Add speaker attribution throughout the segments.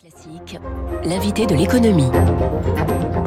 Speaker 1: Classique, l'invité de l'économie.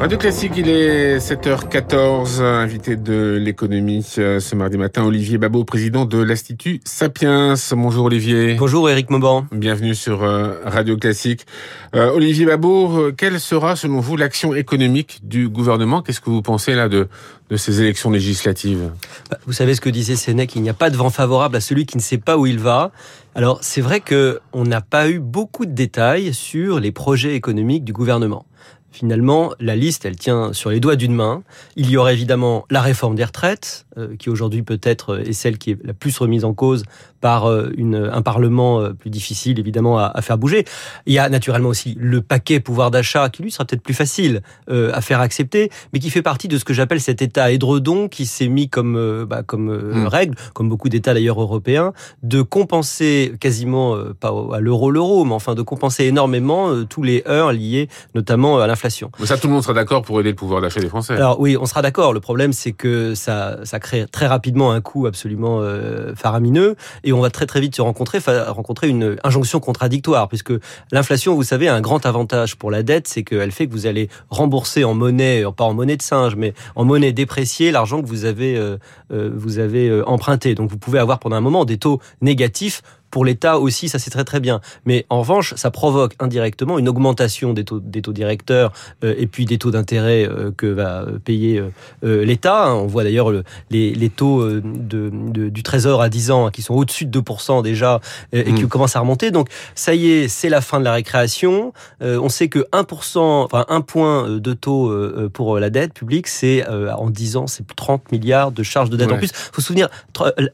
Speaker 2: Radio Classique, il est 7h14, invité de l'économie euh, ce mardi matin, Olivier Babot, président de l'Institut Sapiens. Bonjour Olivier.
Speaker 3: Bonjour Eric Mauban.
Speaker 2: Bienvenue sur euh, Radio Classique. Euh, Olivier Babot, quelle sera selon vous l'action économique du gouvernement? Qu'est-ce que vous pensez là de, de ces élections législatives?
Speaker 3: Bah, Vous savez ce que disait Sénèque, il n'y a pas de vent favorable à celui qui ne sait pas où il va. Alors c'est vrai que on n'a pas eu beaucoup de détails sur les projets économiques du gouvernement. Finalement, la liste, elle tient sur les doigts d'une main. Il y aurait évidemment la réforme des retraites, euh, qui aujourd'hui peut-être est celle qui est la plus remise en cause par euh, une, un Parlement euh, plus difficile, évidemment, à, à, faire bouger. Il y a naturellement aussi le paquet pouvoir d'achat, qui lui sera peut-être plus facile à faire accepter, mais qui fait partie de ce que j'appelle cet État édredon qui s'est mis comme, bah, comme mmh. règle, comme beaucoup d'États d'ailleurs européens, de compenser quasiment, pas à l'euro l'euro, mais enfin de compenser énormément tous les heures liés notamment à l'inflation
Speaker 2: mais ça, tout le monde sera d'accord pour aider le pouvoir d'achat des Français.
Speaker 3: Alors oui, on sera d'accord. Le problème, c'est que ça, ça crée très rapidement un coût absolument euh, faramineux et on va très très vite se rencontrer, rencontrer une injonction contradictoire puisque l'inflation, vous savez, a un grand avantage pour la dette, c'est qu'elle fait que vous allez rembourser en monnaie, pas en monnaie de singe, mais en monnaie dépréciée l'argent que vous avez, euh, euh, vous avez emprunté. Donc vous pouvez avoir pendant un moment des taux négatifs pour l'État aussi, ça c'est très très bien. Mais en revanche, ça provoque indirectement une augmentation des taux, des taux directeurs euh, et puis des taux d'intérêt euh, que va payer euh, l'État. On voit d'ailleurs les, les, taux de, de, du Trésor à 10 ans qui sont au-dessus de 2% déjà et qui mmh. commencent à remonter. Donc ça y est, c'est la fin de la récréation. on sait que 1%, enfin un point de taux pour la dette publique, c'est en 10 ans, c'est 30 milliards de charges de dette. En plus, faut se souvenir,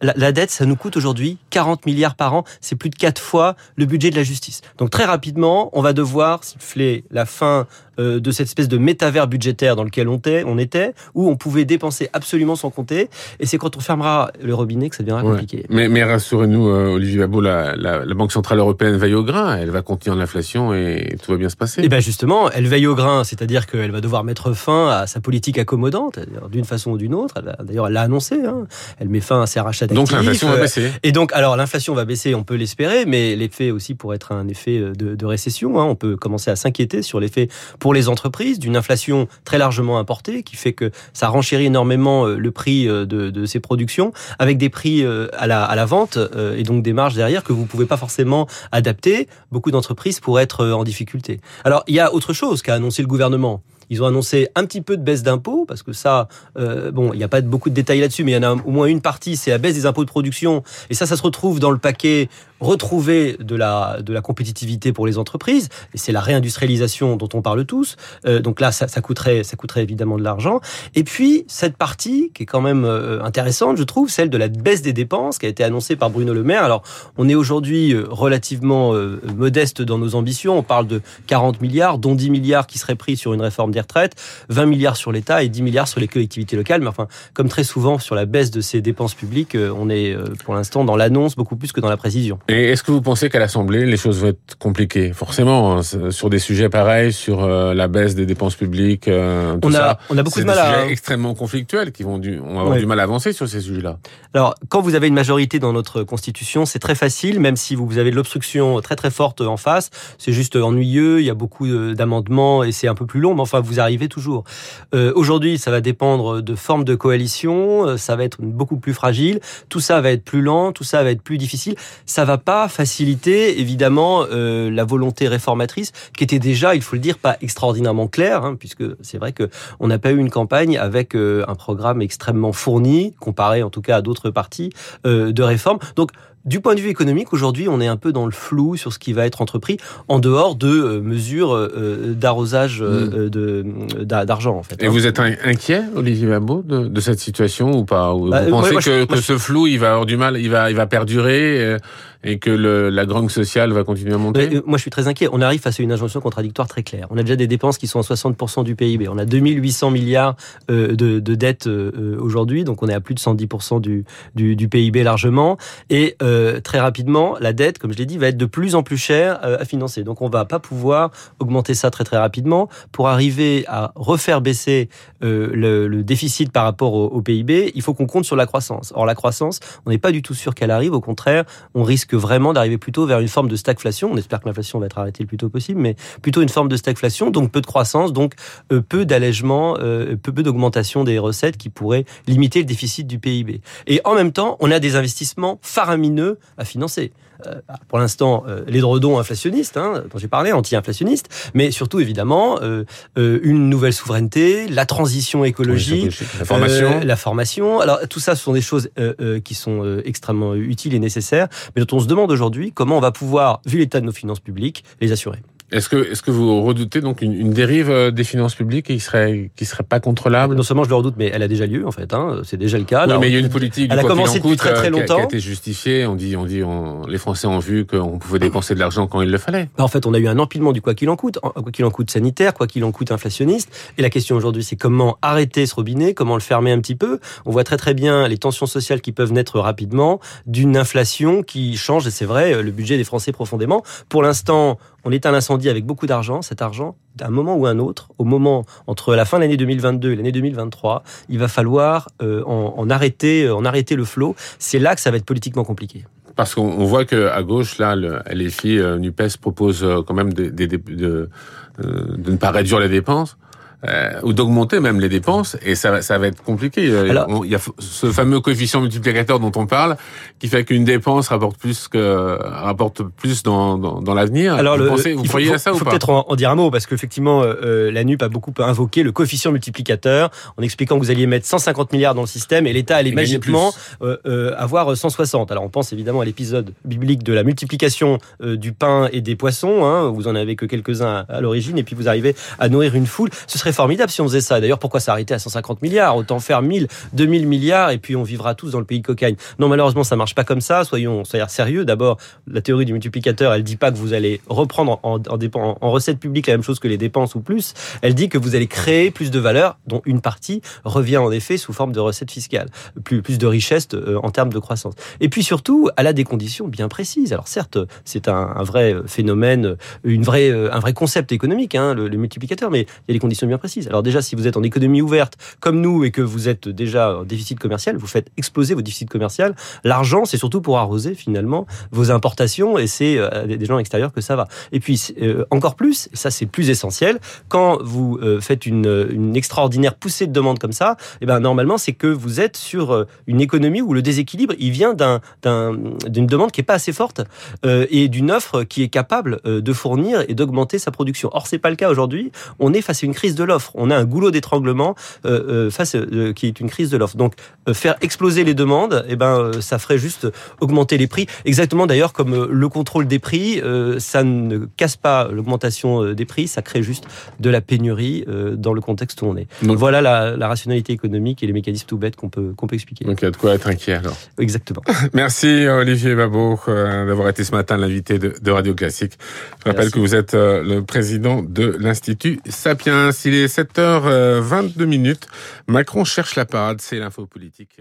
Speaker 3: la, la dette, ça nous coûte aujourd'hui 40 milliards par an c'est plus de quatre fois le budget de la justice. Donc très rapidement, on va devoir siffler la fin euh, de cette espèce de métavers budgétaire dans lequel on était, on était, où on pouvait dépenser absolument sans compter. Et c'est quand on fermera le robinet que ça deviendra compliqué.
Speaker 2: Mais, mais rassurez-nous, euh, Olivier Babot, la, la, la, Banque Centrale Européenne veille au grain. Elle va contenir l'inflation et tout va bien se passer.
Speaker 3: Et eh bien justement, elle veille au grain, c'est-à-dire qu'elle va devoir mettre fin à sa politique accommodante, d'une façon ou d'une autre. D'ailleurs, elle l'a annoncé. Hein. Elle met fin à ses rachats d'actifs.
Speaker 2: Donc l'inflation va baisser.
Speaker 3: Et donc, alors l'inflation va baisser, on peut l'espérer, mais l'effet aussi pourrait être un effet de, de récession. Hein. On peut commencer à s'inquiéter sur l'effet pour les entreprises d'une inflation très largement importée qui fait que ça renchérit énormément euh, le prix euh, de, ces productions avec des prix euh, à la, à la vente et donc des marges derrière que vous pouvez pas forcément adapter. Beaucoup d'entreprises pourraient être en difficulté. Alors il y a autre chose qu'a annoncé le gouvernement. Ils ont annoncé un petit peu de baisse d'impôts, parce que ça, euh, bon, il n'y a pas beaucoup de détails là-dessus, mais il y en a au moins une partie, c'est la baisse des impôts de production. Et ça, ça se retrouve dans le paquet retrouvé de la, compétitivité pour les entreprises. Et c'est la réindustrialisation dont on parle tous. Euh, donc là, ça, coûterait, ça coûterait évidemment de l'argent. Et puis, cette partie, qui est quand même euh, intéressante, je trouve, celle de la baisse des dépenses, qui a été annoncée par Bruno Le Maire. Alors, on est aujourd'hui relativement modeste dans nos ambitions. On parle de 40 milliards, dont 10 milliards qui seraient pris sur une réforme des retraites, 20 milliards sur l'État et 10 milliards sur les collectivités locales. Mais enfin, comme très souvent sur la baisse de ces dépenses publiques, euh, on est euh, pour l'instant dans l'annonce beaucoup plus que dans la précision.
Speaker 2: Et est-ce que vous pensez qu'à l'Assemblée, les choses vont être compliquées? Forcément, hein, sur des sujets pareils, sur euh, la baisse des dépenses publiques, tout
Speaker 3: on a,
Speaker 2: ça,
Speaker 3: on a beaucoup de mal
Speaker 2: des
Speaker 3: à...
Speaker 2: sujets extrêmement conflictuels qui vont, du, on va avoir ouais. du mal à avancer sur ces sujets-là.
Speaker 3: Alors, quand vous avez une majorité dans notre Constitution, c'est très facile, même si vous avez de l'obstruction très très forte en face. C'est juste ennuyeux, il y a beaucoup d'amendements et c'est un peu plus long, mais enfin, vous arrivez toujours. Euh, Aujourd'hui, ça va dépendre de formes de coalition, euh, ça va être beaucoup plus fragile, tout ça va être plus lent, tout ça va être plus difficile. Ça va pas faciliter, évidemment, euh, la volonté réformatrice, qui était déjà, il faut le dire, pas extraordinairement claire, hein, puisque c'est vrai que on n'a pas eu une campagne avec euh, un programme extrêmement fourni, comparé en tout cas à d'autres partis euh, de réforme. Donc, du point de vue économique, aujourd'hui, on est un peu dans le flou sur ce qui va être entrepris en dehors de euh, mesures euh, d'arrosage euh, mmh. d'argent. En fait,
Speaker 2: Et hein. vous êtes inquiet, Olivier Babot, de, de, cette situation ou pas? Ou bah, Vous pensez moi, que, moi, que je... ce flou, il va avoir du mal, il va, il va perdurer et que le, la grogne sociale va continuer à monter
Speaker 3: Mais, Moi, je suis très inquiet. On arrive face à une injonction contradictoire très claire. On a déjà des dépenses qui sont à 60% du PIB. On a 2800 milliards euh, de, de dettes euh, aujourd'hui, donc on est à plus de 110% du, du, du, PIB largement. Et euh, très rapidement, la dette, comme je l'ai dit, va être de plus en plus chère euh, à financer. Donc on va pas pouvoir augmenter ça très très rapidement pour arriver à refaire baisser euh, le, le, déficit par rapport au, au PIB. Il faut qu'on compte sur la croissance. Or la croissance, on n'est pas du tout sûr qu'elle arrive. Au contraire, on risque risque vraiment d'arriver plutôt vers une forme de stagflation. On espère que l'inflation va être arrêtée le plus tôt possible, mais plutôt une forme de stagflation, donc peu de croissance, donc euh, peu d'allègement, euh, peu, peu d'augmentation des recettes qui pourraient limiter le déficit du PIB. Et en même temps, on a des investissements faramineux à financer. Euh, pour l'instant, euh, les dredons inflationnistes, hein, dont j'ai parlé, anti-inflationnistes, mais surtout évidemment euh, une nouvelle souveraineté, la transition écologique,
Speaker 2: la formation.
Speaker 3: la formation. Alors tout ça, ce sont des choses qui sont extrêmement utiles et nécessaires, mais dont on se demande aujourd'hui comment on va pouvoir, vu l'état de nos finances publiques, les assurer.
Speaker 2: Est-ce que, est-ce que vous redoutez donc une, une, dérive euh, des finances publiques qui serait, qui serait pas contrôlable?
Speaker 3: Non seulement je le redoute, mais elle a déjà lieu en fait. Hein, c'est déjà le cas.
Speaker 2: Oui, mais il y a une politique.
Speaker 3: Elle a commencé depuis très très longtemps.
Speaker 2: Qui a, été justifiée. On dit, on dit, on, les Français ont vu qu'on pouvait dépenser de l'argent quand il le fallait.
Speaker 3: En fait, on a eu un empilement du quoi qu'il en coûte, quoi qu'il en coûte sanitaire, quoi qu'il en coûte inflationniste. Et la question aujourd'hui, c'est comment arrêter ce robinet, comment le fermer un petit peu? On voit très très bien les tensions sociales qui peuvent naître rapidement d'une inflation qui change. Et c'est vrai, le budget des Français profondément. Pour l'instant, on éteint l'incendie avec beaucoup d'argent. Cet argent, d'un moment ou un autre, au moment entre la fin de l'année 2022 et l'année 2023, il va falloir euh, en, arrêter, euh, en arrêter le flot. C'est là que ça va être politiquement compliqué.
Speaker 2: Parce qu'on voit que à gauche, là, le LFI, euh, Nupes propose quand même de, ne pas réduire les dépenses euh, ou d'augmenter même les dépenses, et ça, ça va être compliqué. Euh, Alors, il y a ce fameux coefficient multiplicateur dont on parle, qui fait qu'une dépense rapporte plus que rapporte plus dans, dans, dans l'avenir. Alors, vous, pensez, vous croyez
Speaker 3: faut,
Speaker 2: à ça
Speaker 3: ou
Speaker 2: pas
Speaker 3: faut peut-être en, dire un mot, parce qu'effectivement, euh, euh, la NUP a beaucoup invoqué le coefficient multiplicateur en expliquant que vous alliez mettre 150 milliards dans le système et l'État allait magiquement euh, avoir 160. Alors, on pense évidemment à l'épisode biblique de la multiplication du pain et des poissons. Hein, vous en avez que quelques-uns à, à l'origine, et puis vous arrivez à nourrir une foule. Ce serait formidable si on faisait ça. D'ailleurs, pourquoi s'arrêter à 150 milliards? Autant faire 1000, 2000 milliards et puis on vivra tous dans le pays cocagne. Non, malheureusement, ça marche pas comme ça. Soyons, soyons sérieux. D'abord, la théorie du multiplicateur, elle dit pas que vous allez reprendre en, recettes publiques la même chose que les dépenses ou plus. Elle dit que vous allez créer plus de valeur, dont une partie revient en effet sous forme de recettes fiscales, plus, plus de richesse euh, en termes de croissance. Et puis surtout, elle a des conditions bien précises. Alors certes, c'est un, vrai phénomène, une vraie, un vrai concept économique, hein, le, le multiplicateur, mais il y a des conditions bien. Alors déjà, si vous êtes en économie ouverte comme nous et que vous êtes déjà en déficit commercial, vous faites exploser vos déficits commerciaux. L'argent, c'est surtout pour arroser finalement vos importations et c'est euh, des gens extérieurs que ça va. Et puis euh, encore plus, ça c'est plus essentiel, quand vous euh, faites une, une, extraordinaire poussée de demande comme ça, et eh ben normalement c'est que vous êtes sur une économie où le déséquilibre il vient d'un d'une demande qui est pas assez forte et d'une offre qui est capable de fournir et d'augmenter sa production. Or c'est pas le cas aujourd'hui. On est face à une crise de l'offre on a un goulot d'étranglement euh, euh, face euh, qui est une crise de l'offre. Donc faire exploser les demandes, eh ben ça ferait juste augmenter les prix. Exactement d'ailleurs comme le contrôle des prix, ça ne casse pas l'augmentation des prix, ça crée juste de la pénurie dans le contexte où on est. Donc voilà la, la rationalité économique et les mécanismes tout bêtes qu'on peut qu'on peut expliquer.
Speaker 2: Donc il y a de quoi être inquiet alors.
Speaker 3: Exactement.
Speaker 2: Merci Olivier Babot d'avoir été ce matin l'invité de, de, Radio Classique. Je rappelle Merci. que vous êtes le président de l'Institut Sapiens. Il est 7 7h22 minutes. Macron cherche la parade, c'est l'info politique.